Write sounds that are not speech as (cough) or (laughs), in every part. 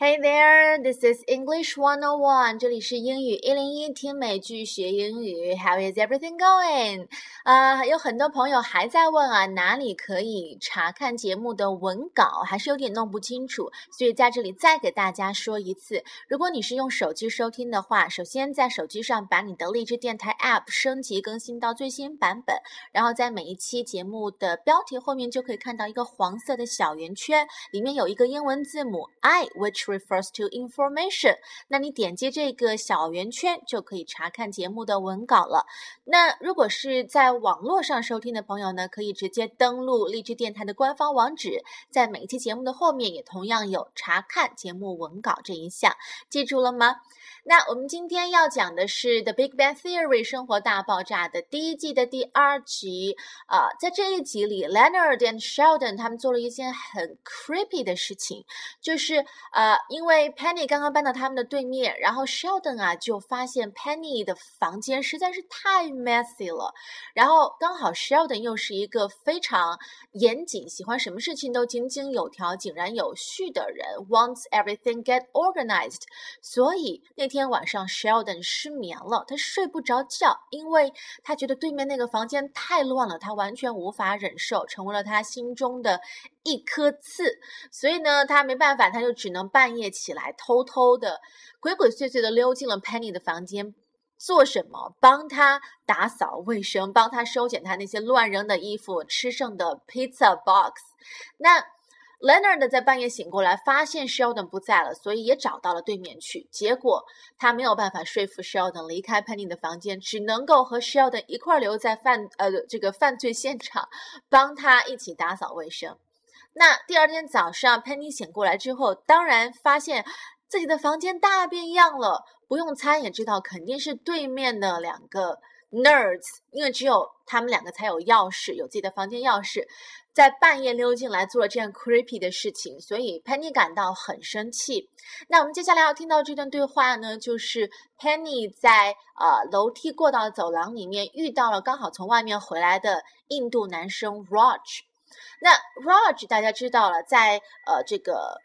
Hey there, this is English 101. 这里是英语一零一，听美剧学英语。How is everything going? 啊、有很多朋友还在问啊，哪里可以查看节目的文稿，还是有点弄不清楚，所以在这里再给大家说一次。如果你是用手机收听的话，首先在手机上把你的荔枝电台 App 升级更新到最新版本，然后在每一期节目的标题后面就可以看到一个黄色的小圆圈，里面有一个英文字母 I，which refers to information。那你点击这个小圆圈就可以查看节目的文稿了。那如果是在网络上收听的朋友呢，可以直接登录荔枝电台的官方网址，在每一期节目的后面也同样有查看节目文稿这一项，记住了吗？那我们今天要讲的是《The Big Bang Theory》生活大爆炸的第一季的第二集。啊、在这一集里，Leonard and Sheldon 他们做了一件很 creepy 的事情，就是呃，因为 Penny 刚刚搬到他们的对面，然后 Sheldon 啊就发现 Penny 的房间实在是太 messy 了，然后刚好 Sheldon 又是一个非常严谨、喜欢什么事情都井井有条、井然有序的人，wants everything get organized，所以那天晚上 Sheldon 失眠了，他睡不着觉，因为他觉得对面那个房间太乱了，他完全无法忍受，成为了他心中的一颗刺。所以呢，他没办法，他就只能半夜起来，偷偷的、鬼鬼祟祟的溜进了 Penny 的房间。做什么？帮他打扫卫生，帮他收捡他那些乱扔的衣服、吃剩的 pizza box。那 Leonard 在半夜醒过来，发现 Sheldon 不在了，所以也找到了对面去。结果他没有办法说服 Sheldon 离开 Penny 的房间，只能够和 Sheldon 一块留在犯呃这个犯罪现场，帮他一起打扫卫生。那第二天早上，Penny 醒过来之后，当然发现自己的房间大变样了。不用猜也知道，肯定是对面的两个 nerds，因为只有他们两个才有钥匙，有自己的房间钥匙，在半夜溜进来做了这样 creepy 的事情，所以 Penny 感到很生气。那我们接下来要听到这段对话呢，就是 Penny 在呃楼梯过道走廊里面遇到了刚好从外面回来的印度男生 Raj。那 Raj 大家知道了，在呃这个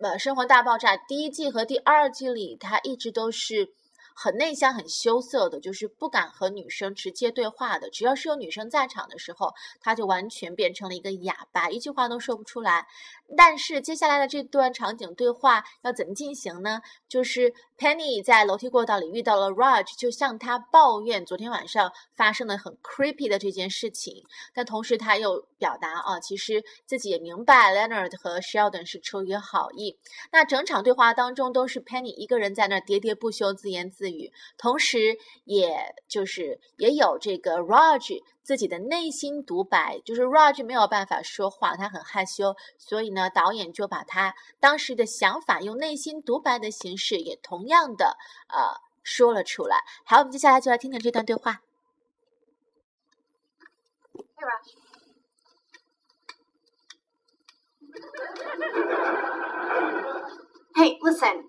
呃《生活大爆炸》第一季和第二季里，他一直都是很内向、很羞涩的，就是不敢和女生直接对话的。只要是有女生在场的时候，他就完全变成了一个哑巴，一句话都说不出来。但是接下来的这段场景对话要怎么进行呢？就是 Penny 在楼梯过道里遇到了 Raj，就向他抱怨昨天晚上发生的很 creepy 的这件事情。但同时他又表达啊，其实自己也明白 Leonard 和 Sheldon 是出于好意。那整场对话当中都是 Penny 一个人在那喋喋不休、自言自语，同时也就是也有这个 Raj 自己的内心独白，就是 Raj 没有办法说话，他很害羞，所以呢，导演就把他当时的想法用内心独白的形式，也同样的呃说了出来。好，我们接下来就来听听这段对话。Hey, Raj. Hey, listen.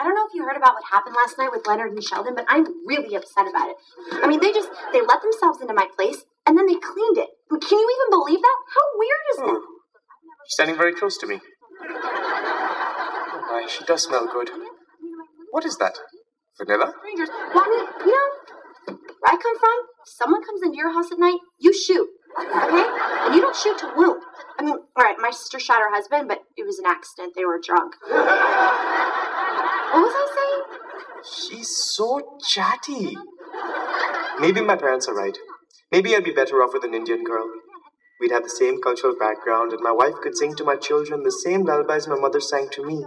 I don't know if you heard about what happened last night with Leonard and Sheldon, but I'm really upset about it. I mean, they just they let themselves into my place and then they cleaned it. Can you even believe that? How weird is that? She's standing very close to me. Oh my, she does smell good. What is that? Vanilla? Strangers. Well, I mean, you know, where I come from, if someone comes into your house at night, you shoot. Okay? And you don't shoot to wound. I mean, all right, my sister shot her husband, but it was an accident. They were drunk. What was I saying? She's so chatty. Maybe my parents are right. Maybe I'd be better off with an Indian girl. We'd have the same cultural background, and my wife could sing to my children the same lullabies my mother sang to me.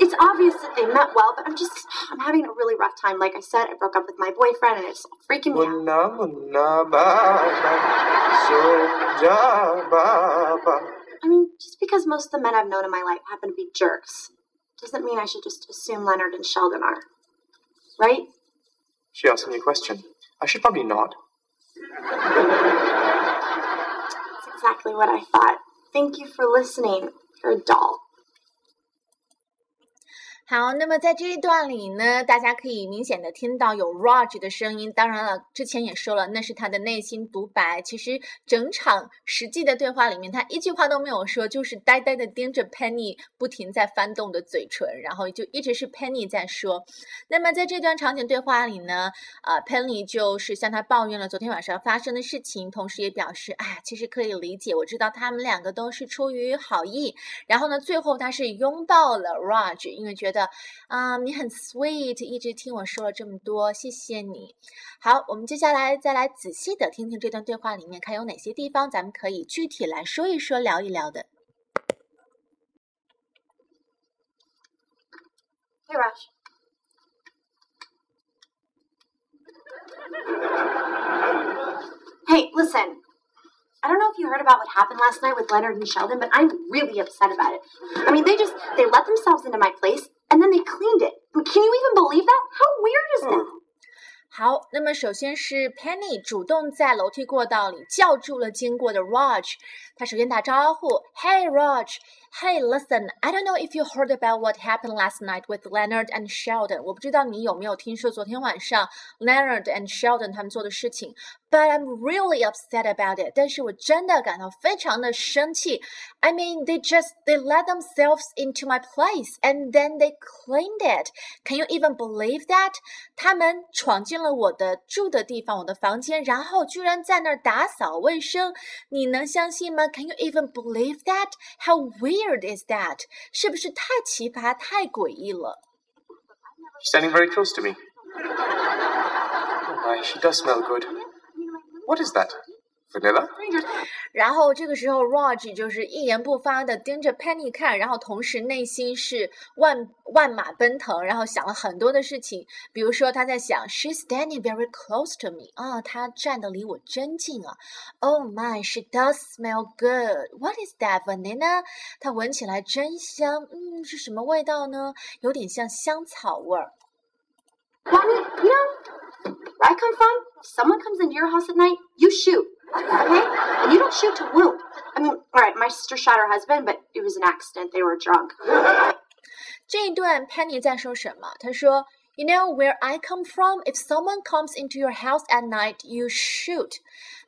It's obvious that they met well, but I'm just, I'm having a really rough time. Like I said, I broke up with my boyfriend, and it's freaking me out. Oh, munna munna baba, soja baba. I mean, just because most of the men I've known in my life happen to be jerks, doesn't mean I should just assume Leonard and Sheldon are. Right? She asked me a question. I should probably nod. That's exactly what I thought. Thank you for listening. You're a doll. 好，那么在这一段里呢，大家可以明显的听到有 Raj 的声音。当然了，之前也说了，那是他的内心独白。其实整场实际的对话里面，他一句话都没有说，就是呆呆的盯着 Penny，不停在翻动的嘴唇，然后就一直是 Penny 在说。那么在这段场景对话里呢，呃，Penny 就是向他抱怨了昨天晚上发生的事情，同时也表示，哎，其实可以理解，我知道他们两个都是出于好意。然后呢，最后他是拥抱了 Raj，因为觉得。的啊，你很 sweet，一直听我说了这么多，谢谢你。好，我们接下来再来仔细的听听这段对话里面，看有哪些地方咱们可以具体来说一说、聊一聊的。Hey, Raj. Hey, listen. I don't know if you heard about what happened last night with Leonard and Sheldon, but I'm really upset about it. I mean, they just they let themselves into my place and then they cleaned it. Can you even believe that? How weird is that? 好，那么首先是 Penny 主动在楼梯过道里叫住了经过的 Raj。他首先打招呼：“Hey Raj, hey listen, I don't know if you heard about what happened last night with Leonard and Sheldon。我不知道你有没有听说昨天晚上 Leonard and Sheldon 他们做的事情。But I'm really upset about it。但是我真的感到非常的生气。I mean, they just they let themselves into my place and then they cleaned it. Can you even believe that？他们闯进了我的住的地方，我的房间，然后居然在那儿打扫卫生。你能相信吗？can you even believe that? How weird is that? 是不是太奇葩、太诡异了？Standing very close to me. Oh my, she does smell good. What is that? Vanilla? 然后这个时候，Raj 就是一言不发的盯着 Penny 看，然后同时内心是万万马奔腾，然后想了很多的事情。比如说，他在想，She's standing very close to me 啊，她站的离我真近啊。Oh my, she does smell good. What is that, Vanilla? 它闻起来真香，嗯，是什么味道呢？有点像香草味儿。Mommy, you know where I come from? Someone comes into your house at night, you shoot. Okay? And you don't shoot to wound. I mean, all right, my sister shot her husband, but it was an accident. They were drunk. (laughs) 这一段 Penny 在说什么？她说 ，You know where I come from? If someone comes into your house at night, you shoot.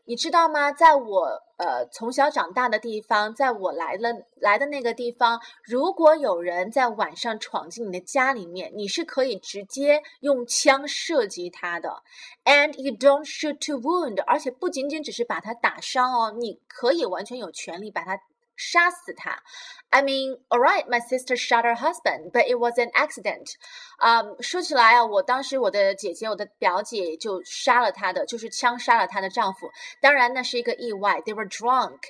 你知道吗？在我呃从小长大的地方，在我来了来的那个地方，如果有人在晚上闯进你的家里面，你是可以直接用枪射击他的。And you don't shoot to wound，而且不仅仅只是把他打伤哦，你可以完全有权利把他。 杀死他。I mean, all right, my sister shot her husband, but it was an accident. 啊、说起来啊，我当时我的姐姐，我的表姐就杀了她的，就是枪杀了她的丈夫。当然那是一个意外，they were drunk。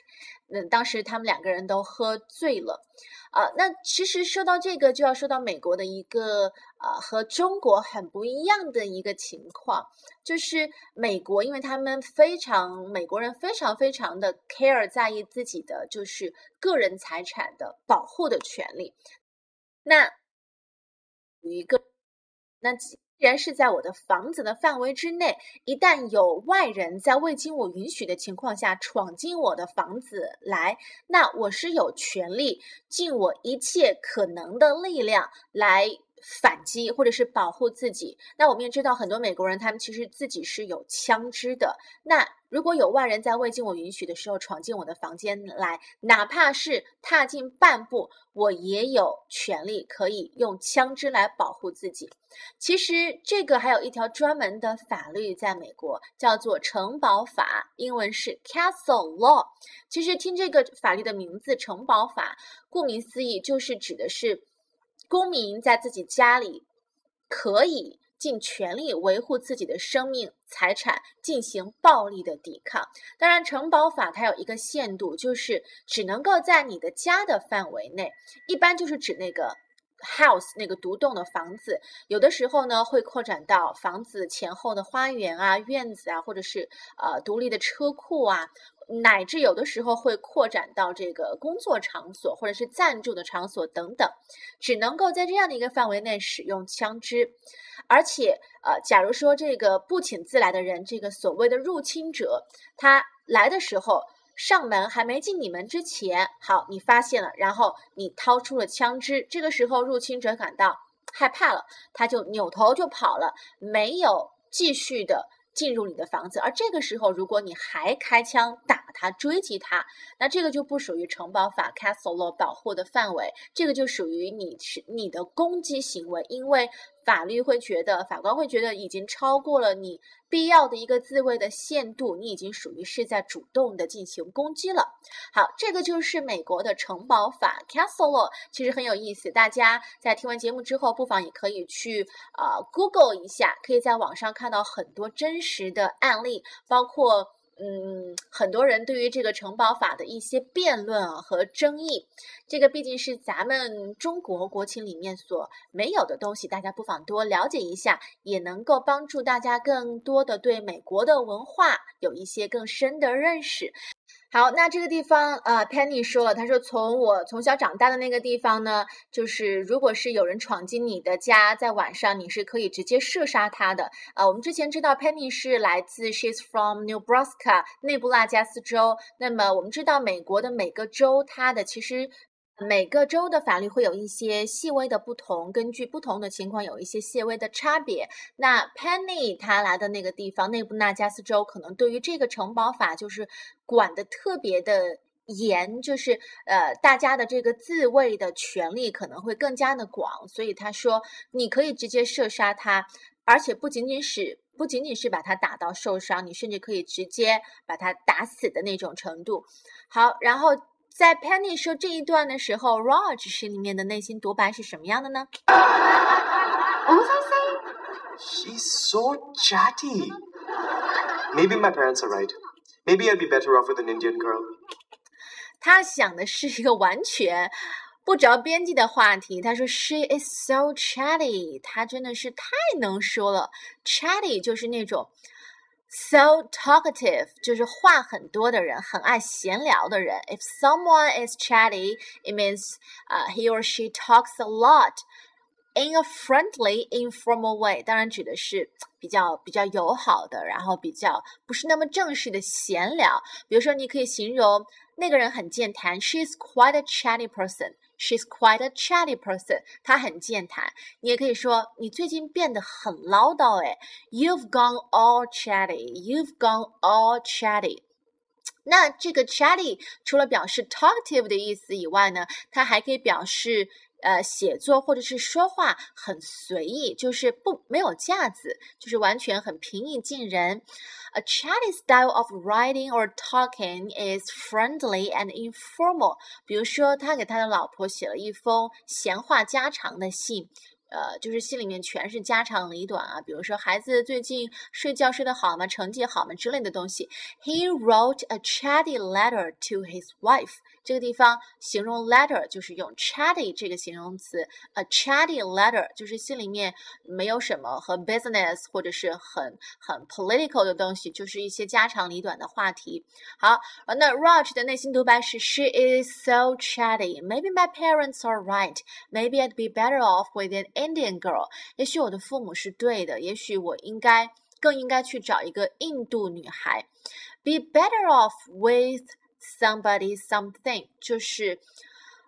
嗯，当时他们两个人都喝醉了。啊，那其实说到这个，就要说到美国的一个啊和中国很不一样的一个情况，就是美国，因为他们非常美国人非常非常的 care 在意自己的就是个人财产的保护的权利。那一个那。几然是在我的房子的范围之内，一旦有外人在未经我允许的情况下闯进我的房子来，那我是有权利尽我一切可能的力量来。反击或者是保护自己，那我们也知道很多美国人，他们其实自己是有枪支的。那如果有外人在未经我允许的时候闯进我的房间来，哪怕是踏进半步，我也有权利可以用枪支来保护自己。其实这个还有一条专门的法律在美国，叫做城堡法，英文是 Castle Law。其实听这个法律的名字“城堡法”，顾名思义就是指的是。公民在自己家里可以尽全力维护自己的生命财产，进行暴力的抵抗。当然，城堡法它有一个限度，就是只能够在你的家的范围内，一般就是指那个 house 那个独栋的房子。有的时候呢，会扩展到房子前后的花园啊、院子啊，或者是呃独立的车库啊。乃至有的时候会扩展到这个工作场所或者是暂住的场所等等，只能够在这样的一个范围内使用枪支，而且呃，假如说这个不请自来的人，这个所谓的入侵者，他来的时候上门还没进你门之前，好，你发现了，然后你掏出了枪支，这个时候入侵者感到害怕了，他就扭头就跑了，没有继续的。进入你的房子，而这个时候，如果你还开枪打他、追击他，那这个就不属于城堡法 （Castle Law） 保护的范围，这个就属于你是你的攻击行为，因为。法律会觉得，法官会觉得已经超过了你必要的一个自卫的限度，你已经属于是在主动的进行攻击了。好，这个就是美国的城堡法 （Castle Law），其实很有意思。大家在听完节目之后，不妨也可以去啊 Google 一下，可以在网上看到很多真实的案例，包括。嗯，很多人对于这个城堡法的一些辩论啊和争议，这个毕竟是咱们中国国情里面所没有的东西，大家不妨多了解一下，也能够帮助大家更多的对美国的文化有一些更深的认识。好，那这个地方，呃，Penny 说了，他说从我从小长大的那个地方呢，就是如果是有人闯进你的家，在晚上，你是可以直接射杀他的。呃，我们之前知道 Penny 是来自 She's from Nebraska 内布拉加斯州，那么我们知道美国的每个州，它的其实。每个州的法律会有一些细微的不同，根据不同的情况有一些细微的差别。那 Penny 他来的那个地方，内布纳加斯州，可能对于这个城堡法就是管的特别的严，就是呃大家的这个自卫的权利可能会更加的广。所以他说，你可以直接射杀他，而且不仅仅是不仅仅是把他打到受伤，你甚至可以直接把他打死的那种程度。好，然后。在 Penny 说这一段的时候，Raj 心里面的内心独白是什么样的呢？What was I saying? She's so chatty. Maybe my parents are right. Maybe I'd be better off with an Indian girl. 他想的是一个完全不着边际的话题。他说：“She is so chatty。”她真的是太能说了。Chatty 就是那种。So talkative 就是话很多的人，很爱闲聊的人。If someone is chatty, it means uh, he or she talks a lot in a friendly, informal way。当然指的是比较比较友好的，然后比较不是那么正式的闲聊。比如说，你可以形容那个人很健谈，She is quite a chatty person。She's quite a chatty person。她很健谈。你也可以说你最近变得很唠叨哎。You've gone all chatty. You've gone all chatty。那这个 chatty 除了表示 talkative 的意思以外呢，它还可以表示 呃写作或者是说话很随意，就是不没有架子，就是完全很平易近人。A chatty style of writing or talking is friendly and informal。比如说，他给他的老婆写了一封闲话家常的信。呃，就是信里面全是家长里短啊，比如说孩子最近睡觉睡得好吗？成绩好吗？之类的东西。He wrote a chatty letter to his wife。这个地方形容 letter 就是用 chatty 这个形容词。A chatty letter 就是信里面没有什么和 business 或者是很很 political 的东西，就是一些家长里短的话题。好，那 Raj 的内心独白是：She is so chatty. Maybe my parents are right. Maybe I'd be better off with an Indian girl，也许我的父母是对的，也许我应该更应该去找一个印度女孩。Be better off with somebody something，就是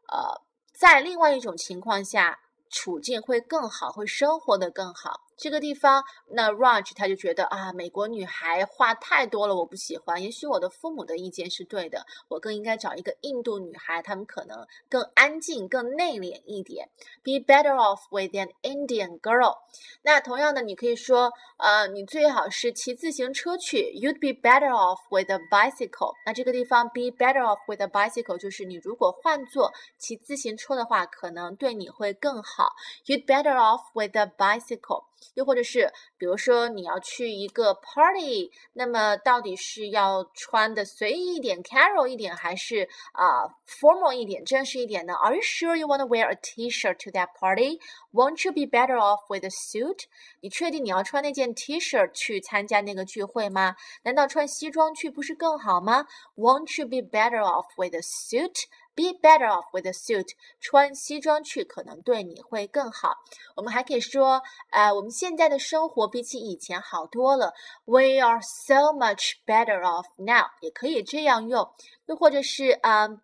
呃，在另外一种情况下，处境会更好，会生活的更好。这个地方，那 Raj 他就觉得啊，美国女孩话太多了，我不喜欢。也许我的父母的意见是对的，我更应该找一个印度女孩，她们可能更安静、更内敛一点。Be better off with an Indian girl。那同样的，你可以说，呃，你最好是骑自行车去。You'd be better off with a bicycle。那这个地方，be better off with a bicycle 就是你如果换做骑自行车的话，可能对你会更好。You'd better off with a bicycle。又或者是，比如说你要去一个 party，那么到底是要穿的随意一点，casual 一点，还是啊 formal 一点，正式一点呢？Are you sure you want to wear a T-shirt to that party? Won't you be better off with a suit? 你确定你要穿那件 T-shirt 去参加那个聚会吗？难道穿西装去不是更好吗？Won't you be better off with a suit? Be better off with a suit，穿西装去可能对你会更好。我们还可以说，呃，我们现在的生活比起以前好多了。We are so much better off now，也可以这样用。又或者是，嗯，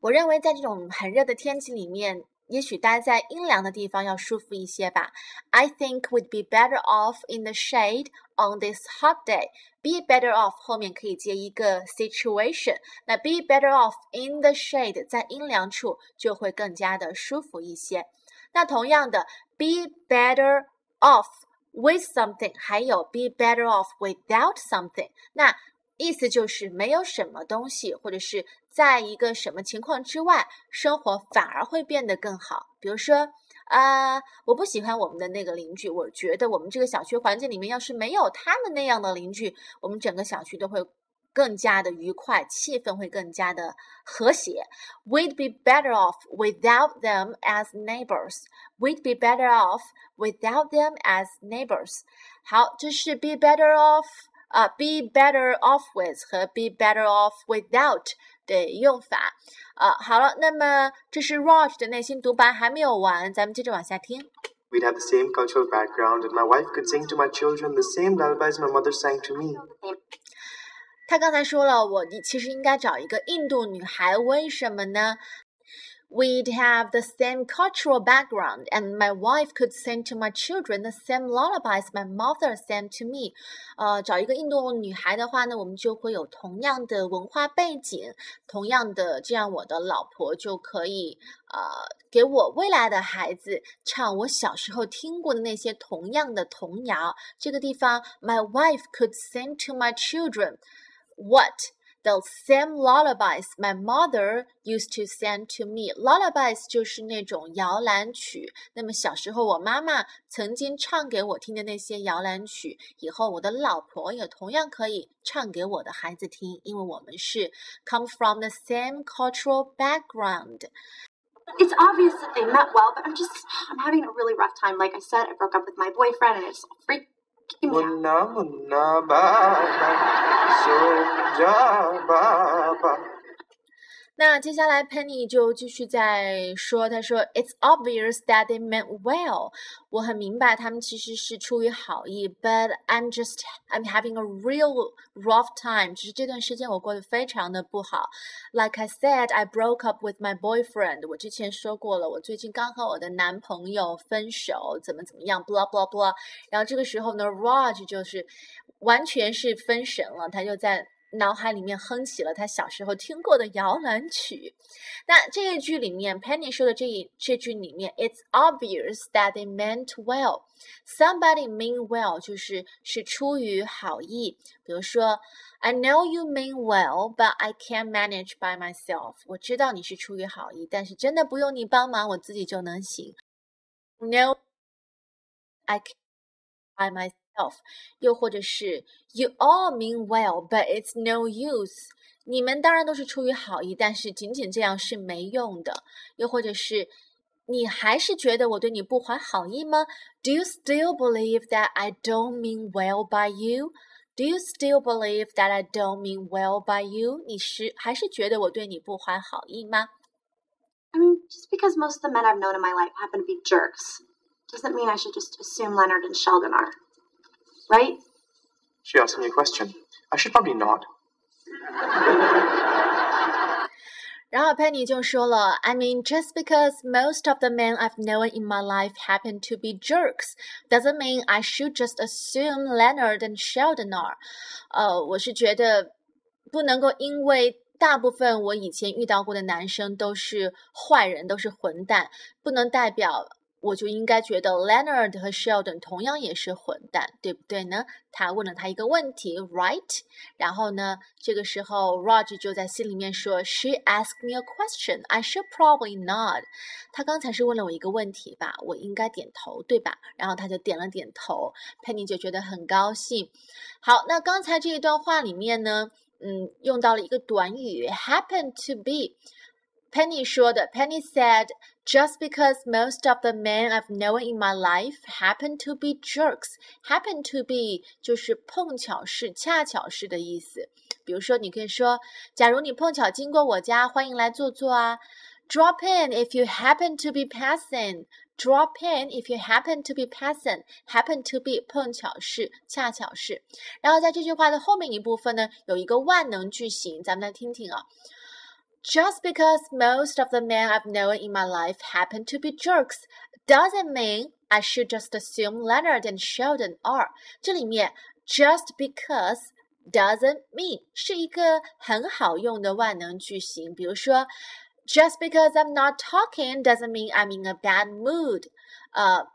我认为在这种很热的天气里面。也许待在阴凉的地方要舒服一些吧。I think we'd be better off in the shade on this hot day. Be better off 后面可以接一个 situation，那 be better off in the shade 在阴凉处就会更加的舒服一些。那同样的，be better off with something，还有 be better off without something。那意思就是没有什么东西，或者是在一个什么情况之外，生活反而会变得更好。比如说，啊，我不喜欢我们的那个邻居，我觉得我们这个小区环境里面要是没有他们那样的邻居，我们整个小区都会更加的愉快，气氛会更加的和谐。We'd be better off without them as neighbors. We'd be better off without them as neighbors. 好，这是 be better off。啊，be better off with 和 be better off without 的用法。啊，好了，那么这是 Raj 的内心独白还没有完，咱们接着往下听。We'd have the same cultural background, and my wife could sing to my children the same lullabies my mother sang to me. 他刚才说了，我其实应该找一个印度女孩，为什么呢 ？We'd have the same cultural background, and my wife could sing to my children the same lullabies my mother sang to me. 呃，找一个印度女孩的话呢，我们就会有同样的文化背景，同样的，这样我的老婆就可以呃给我未来的孩子唱我小时候听过的那些同样的童谣。这个地方，my wife could sing to my children what? The same lullabies my mother used to sing to me. Lullabies 就是那种摇篮曲。那么小时候我妈妈曾经唱给我听的那些摇篮曲，以后我的老婆也同样可以唱给我的孩子听，因为我们是 come from the same cultural background. It's obvious that they met well, but I'm just I'm having a really rough time. Like I said, I broke up with my boyfriend, and it's Munna मुन्ना बाबा सो जा बाबा 那接下来 Penny 就继续在说，他说，It's obvious that they meant well。我很明白他们其实是出于好意，but I'm just I'm having a real rough time。只是这段时间我过得非常的不好。Like I said, I broke up with my boyfriend。我之前说过了，我最近刚和我的男朋友分手，怎么怎么样，blah blah blah。然后这个时候呢，Raj 就是完全是分神了，他就在。脑海里面哼起了他小时候听过的摇篮曲。那这一句里面，Penny 说的这一这句里面，It's obvious that they meant well. Somebody mean well 就是是出于好意。比如说，I know you mean well, but I can't manage by myself. 我知道你是出于好意，但是真的不用你帮忙，我自己就能行。No, I can't by myself. 又或者是 You all mean well, but it's no use。你们当然都是出于好意，但是仅仅这样是没用的。又或者是你还是觉得我对你不怀好意吗？Do you still believe that I don't mean well by you? Do you still believe that I don't mean well by you? 你是还是觉得我对你不怀好意吗？I mean, just because most of the men I've known in my life happen to be jerks doesn't mean I should just assume Leonard and Sheldon are right? She asked me a question. I should probably not. (laughs) 然后 Penny 就说了，I mean, just because most of the men I've known in my life happen to be jerks, doesn't mean I should just assume Leonard and Sheldon are。呃，我是觉得不能够因为大部分我以前遇到过的男生都是坏人，都是混蛋，不能代表 我就应该觉得 Leonard 和 Sheldon 同样也是混蛋，对不对呢？他问了他一个问题，right？然后呢，这个时候 Roger 就在心里面说，She asked me a question. I should probably nod. 他刚才是问了我一个问题吧，我应该点头，对吧？然后他就点了点头，Penny 就觉得很高兴。好，那刚才这一段话里面呢，嗯，用到了一个短语 happen to be。Penny 说的，Penny said, "Just because most of the men I've known in my life happen to be jerks, happen to be 就是碰巧是、恰巧是的意思。 比如说，你可以说，假如你碰巧经过我家，欢迎来坐坐啊。Drop in if you happen to be passing. Drop in if you happen to be passing. Happen to be 碰巧是，恰巧是。然后在这句话的后面一部分呢，有一个万能句型，咱们来听听啊。 Just because most of the men I've known in my life happen to be jerks doesn't mean I should just assume Leonard and Sheldon are. 这里面 just because doesn't mean 是一个很好用的万能句型，比如说。Just because I'm not talking doesn't mean I'm in a bad mood。呃，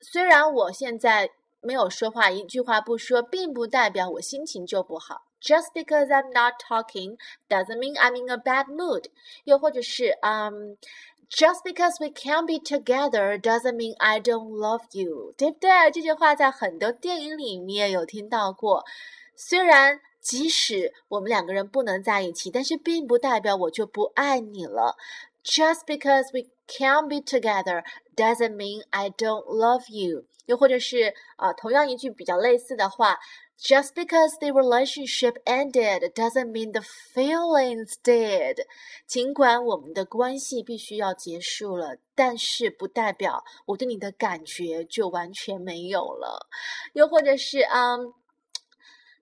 虽然我现在没有说话，一句话不说，并不代表我心情就不好。 Just because I'm not talking doesn't mean I'm in a bad mood。又或者是，嗯，Just because we can't be together doesn't mean I don't love you，对不对？这句话在很多电影里面有听到过。虽然即使我们两个人不能在一起，但是并不代表我就不爱你了。Just because we can't be together doesn't mean I don't love you。又或者是啊，同样一句比较类似的话 ，Just because the relationship ended doesn't mean the feelings did。尽管我们的关系必须要结束了，但是不代表我对你的感觉就完全没有了。又或者是嗯。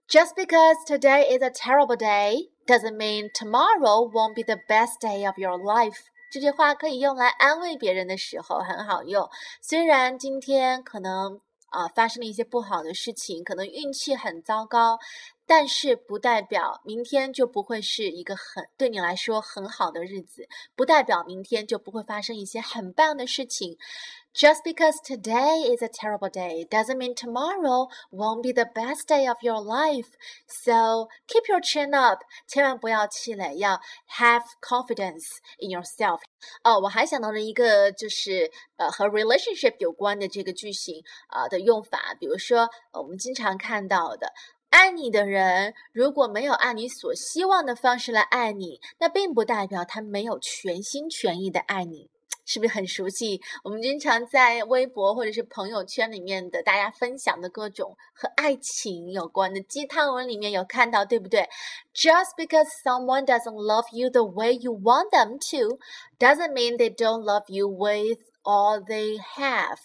Just because today is a terrible day doesn't mean tomorrow won't be the best day of your life。这句话可以用来安慰别人的时候很好用。虽然今天可能 啊发生了一些不好的事情，可能运气很糟糕，但是不代表明天就不会是一个很对你来说很好的日子，不代表明天就不会发生一些很棒的事情。Just because today is a terrible day doesn't mean tomorrow won't be the best day of your life. So keep your chin up，千万不要气馁，要 have confidence in yourself。哦，我还想到了一个，就是呃和 relationship 有关的这个句型啊、呃、的用法，比如说我们经常看到的。爱你的人如果没有按你所希望的方式来爱你，那并不代表他没有全心全意的爱你。 是不是很熟悉？我们经常在微博或者是朋友圈里面的大家分享的各种和爱情有关的鸡汤文里面有看到，对不对？Just because someone doesn't love you the way you want them to, doesn't mean they don't love you with all they have.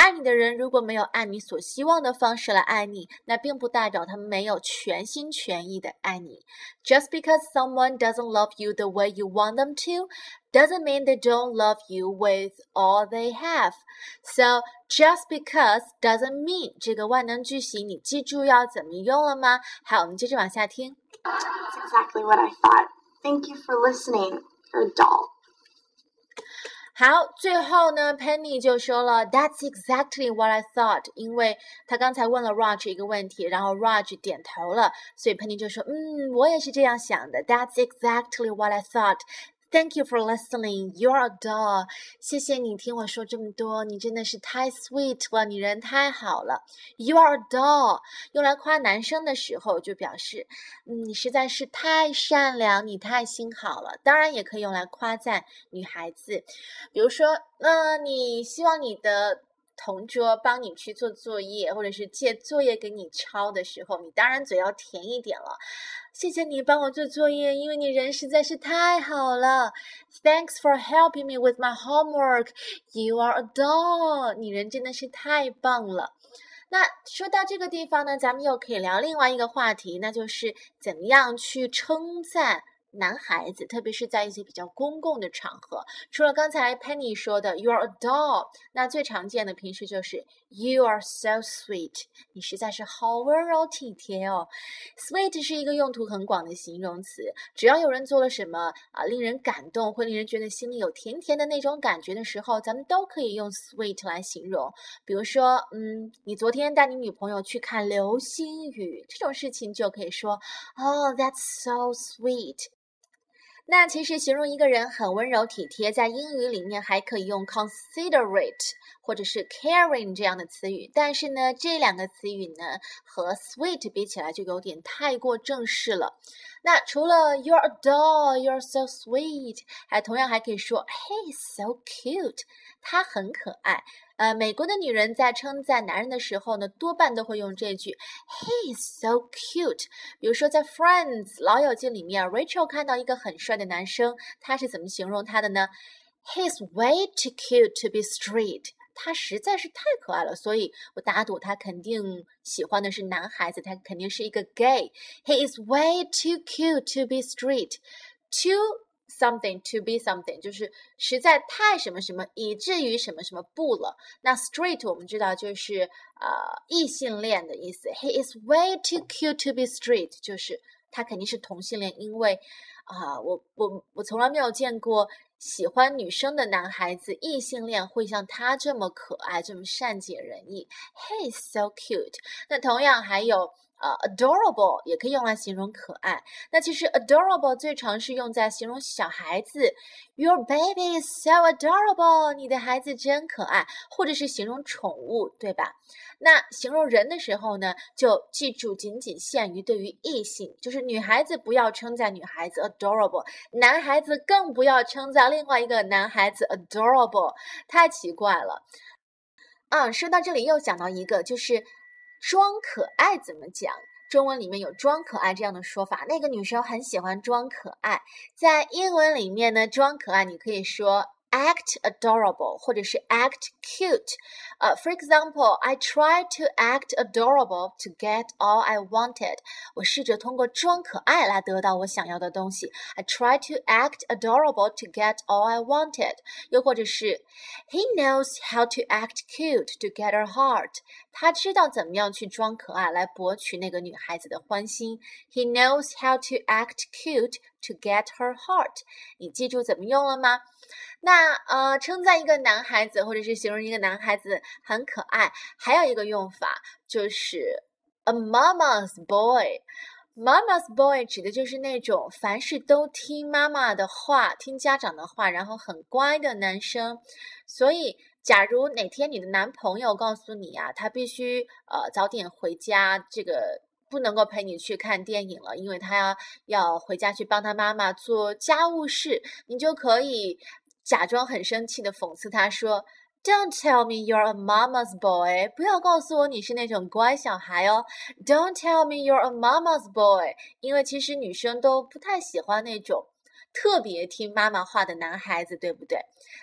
爱你的人如果没有按你所希望的方式来爱你，那并不代表他们没有全心全意的爱你。Just because someone doesn't love you the way you want them to, doesn't mean they don't love you with all they have. So just because doesn't mean 这个万能句型，你记住要怎么用了吗？好，我们接着往下听。That's exactly what I thought. Thank you for listening. You're a doll. 好，最后呢，Penny 就说了，That's exactly what I thought，因为他刚才问了 Raj 一个问题，然后 Raj 点头了，所以 Penny 就说，嗯，我也是这样想的。That's exactly what I thought。 Thank you for listening. You're a doll. 谢谢你听我说这么多，你真的是太 sweet 了，你人太好了。You are a doll. 用来夸男生的时候，就表示你实在是太善良，你太心好了。当然也可以用来夸赞女孩子，比如说，那你希望你的。同桌帮你去做作业，或者是借作业给你抄的时候，你当然嘴要甜一点了。谢谢你帮我做作业，因为你人实在是太好了。Thanks for helping me with my homework. You are a doll. 你人真的是太棒了。那说到这个地方呢，咱们又可以聊另外一个话题，那就是怎么样去称赞。男孩子，特别是在一些比较公共的场合，除了刚才 Penny 说的 "You're a doll"，那最常见的平时就是 "You are so sweet"，你实在是好温柔体贴哦。Sweet 是一个用途很广的形容词，只要有人做了什么啊，令人感动，会令人觉得心里有甜甜的那种感觉的时候，咱们都可以用 sweet 来形容。比如说，嗯，你昨天带你女朋友去看流星雨，这种事情就可以说，Oh, that's so sweet。那其实形容一个人很温柔体贴，在英语里面还可以用 considerate 或者是 caring 这样的词语。但是呢，这两个词语呢和 sweet 比起来就有点太过正式了。那除了 You're a doll, You're so sweet，还同样还可以说 He's so cute，他很可爱。呃，美国的女人在称赞男人的时候呢，多半都会用这句，He is so cute。比如说在 Friends 老友记里面，Rachel 看到一个很帅的男生，他是怎么形容他的呢？He is way too cute to be straight。他实在是太可爱了，所以我打赌他肯定喜欢的是男孩子，他肯定是一个 gay。He is way too cute to be straight. Too something to be something，就是实在太什么什么，以至于什么什么不了。那 straight 我们知道就是呃异性恋的意思。He is way too cute to be straight，就是他肯定是同性恋，因为啊，我我我从来没有见过。喜欢女生的男孩子，异性恋会像他这么可爱，这么善解人意。He's so cute。那同样还有。呃，adorable 也可以用来形容可爱。那其实 adorable 最常是用在形容小孩子，Your baby is so adorable，你的孩子真可爱，或者是形容宠物，对吧？那形容人的时候呢，就记住仅仅限于对于异性，就是女孩子不要称赞女孩子 adorable，男孩子更不要称赞另外一个男孩子 adorable，太奇怪了。嗯，说到这里又想到一个，就是。装可爱怎么讲？中文里面有“装可爱”这样的说法。那个女生很喜欢装可爱，在英文里面呢，装可爱你可以说。act adorable 或者是 act cute。呃、uh,，for example, I tried to act adorable to get all I wanted。我试着通过装kei 来得到我想要的东西。I tried to act adorable to get all I wanted。又或者是 He knows how to act cute to get her heart。他知道怎么样去装可爱来博取那个女孩子的欢心。He knows how to act cute to get her heart。你记住怎么用了吗？那呃，称赞一个男孩子，或者是形容一个男孩子很可爱，还有一个用法就是 a mama's boy。mama's boy 指的就是那种凡事都听妈妈的话、听家长的话，然后很乖的男生。所以，假如哪天你的男朋友告诉你啊，他必须呃早点回家，这个不能够陪你去看电影了，因为他要要回家去帮他妈妈做家务事，你就可以。假装很生气的讽刺他说：“Don't tell me you're a mama's boy，不要告诉我你是那种乖小孩哦。Don't tell me you're a mama's boy，因为其实女生都不太喜欢那种。”特别听妈妈话的男孩子，对不对？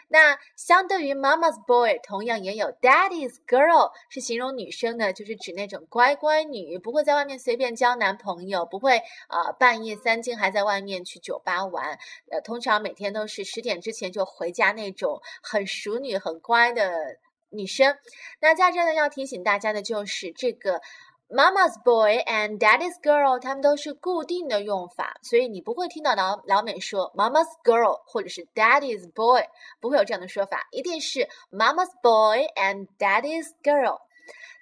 那相对于 mama's boy，同样也有 daddy's girl，是形容女生的，就是指那种乖乖女，不会在外面随便交男朋友，不会啊半夜三更还在外面去酒吧玩，呃，通常每天都是十点之前就回家那种很淑女、很乖的女生。那在这呢，要提醒大家的就是这个。Mama's boy and Daddy's girl，他们都是固定的用法，所以你不会听到老老美说 Mama's girl 或者是 Daddy's boy，不会有这样的说法，一定是 Mama's boy and Daddy's girl。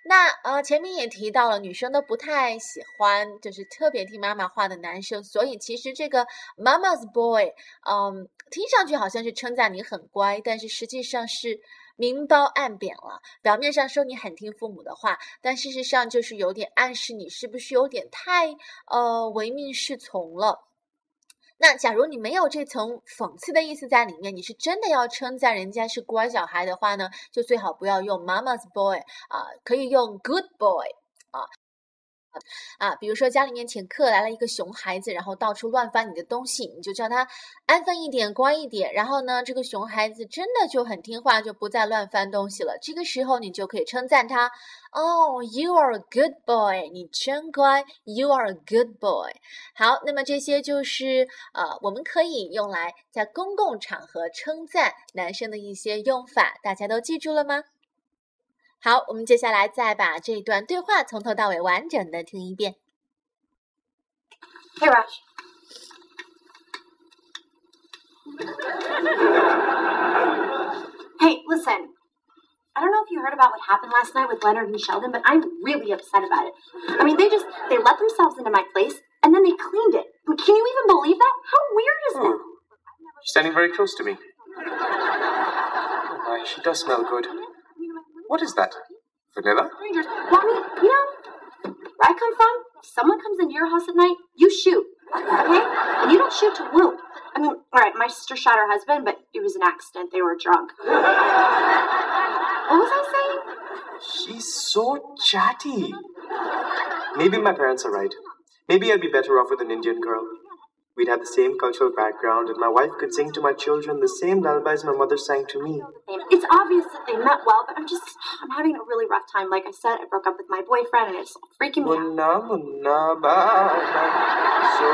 那呃，前面也提到了，女生都不太喜欢就是特别听妈妈话的男生，所以其实这个 Mama's boy，嗯，听上去好像是称赞你很乖，但是实际上是。明褒暗贬了，表面上说你很听父母的话，但事实上就是有点暗示你是不是有点太呃唯命是从了。那假如你没有这层讽刺的意思在里面，你是真的要称赞人家是乖小孩的话呢，就最好不要用 mama's boy 啊，可以用 good boy 啊。啊，比如说家里面请客来了一个熊孩子，然后到处乱翻你的东西，你就叫他安分一点，乖一点。然后呢，这个熊孩子真的就很听话，就不再乱翻东西了。这个时候你就可以称赞他，哦，You are a good boy，你真乖，You are a good boy。好，那么这些就是呃，我们可以用来在公共场合称赞男生的一些用法，大家都记住了吗？好，我们接下来再把这段对话从头到尾完整的听一遍。Hey, (laughs) Raj. hey, listen. I don't know if you heard about what happened last night with Leonard and Sheldon, but I'm really upset about it. I mean, they just they let themselves into my place and then they cleaned it. Can you even believe that? How weird is that? Standing very close to me. (laughs) Oh my, she does smell good. What is that? Vanilla? Mommy, you know, where I come from, if someone comes into your house at night, you shoot. Okay? And you don't shoot to wound. I mean, all right, my sister shot her husband, but it was an accident. They were drunk. what was I saying? She's so chatty. Maybe my parents are right. Maybe I'd be better off with an Indian girl. We'd have the same cultural background, and my wife could sing to my children the same lullabies my mother sang to me. It's obvious that they met well, but I'm just, I'm having a really rough time. Like I said, I broke up with my boyfriend, and it's freaking me out. Munna munna baba, so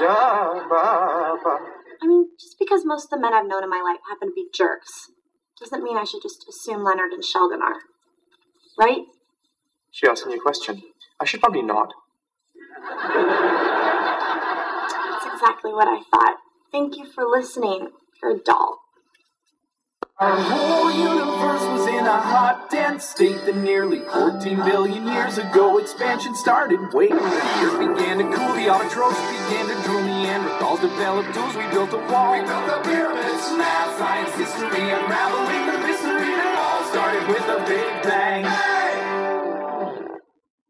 ja baba. I mean, just because most of the men I've known in my life happen to be jerks, doesn't mean I should just assume Leonard and Sheldon are. Right? She asked me a question. I should probably nod. Exactly what I thought. Thank you for listening. You're a doll. Our whole universe was in a hot, dense state that nearly 14 billion years ago expansion started. The earth began to cool, the autotrophs began to drool, Neanderthals developed tools, we built a wall. We built the pyramids, math, science, history, unraveling the mystery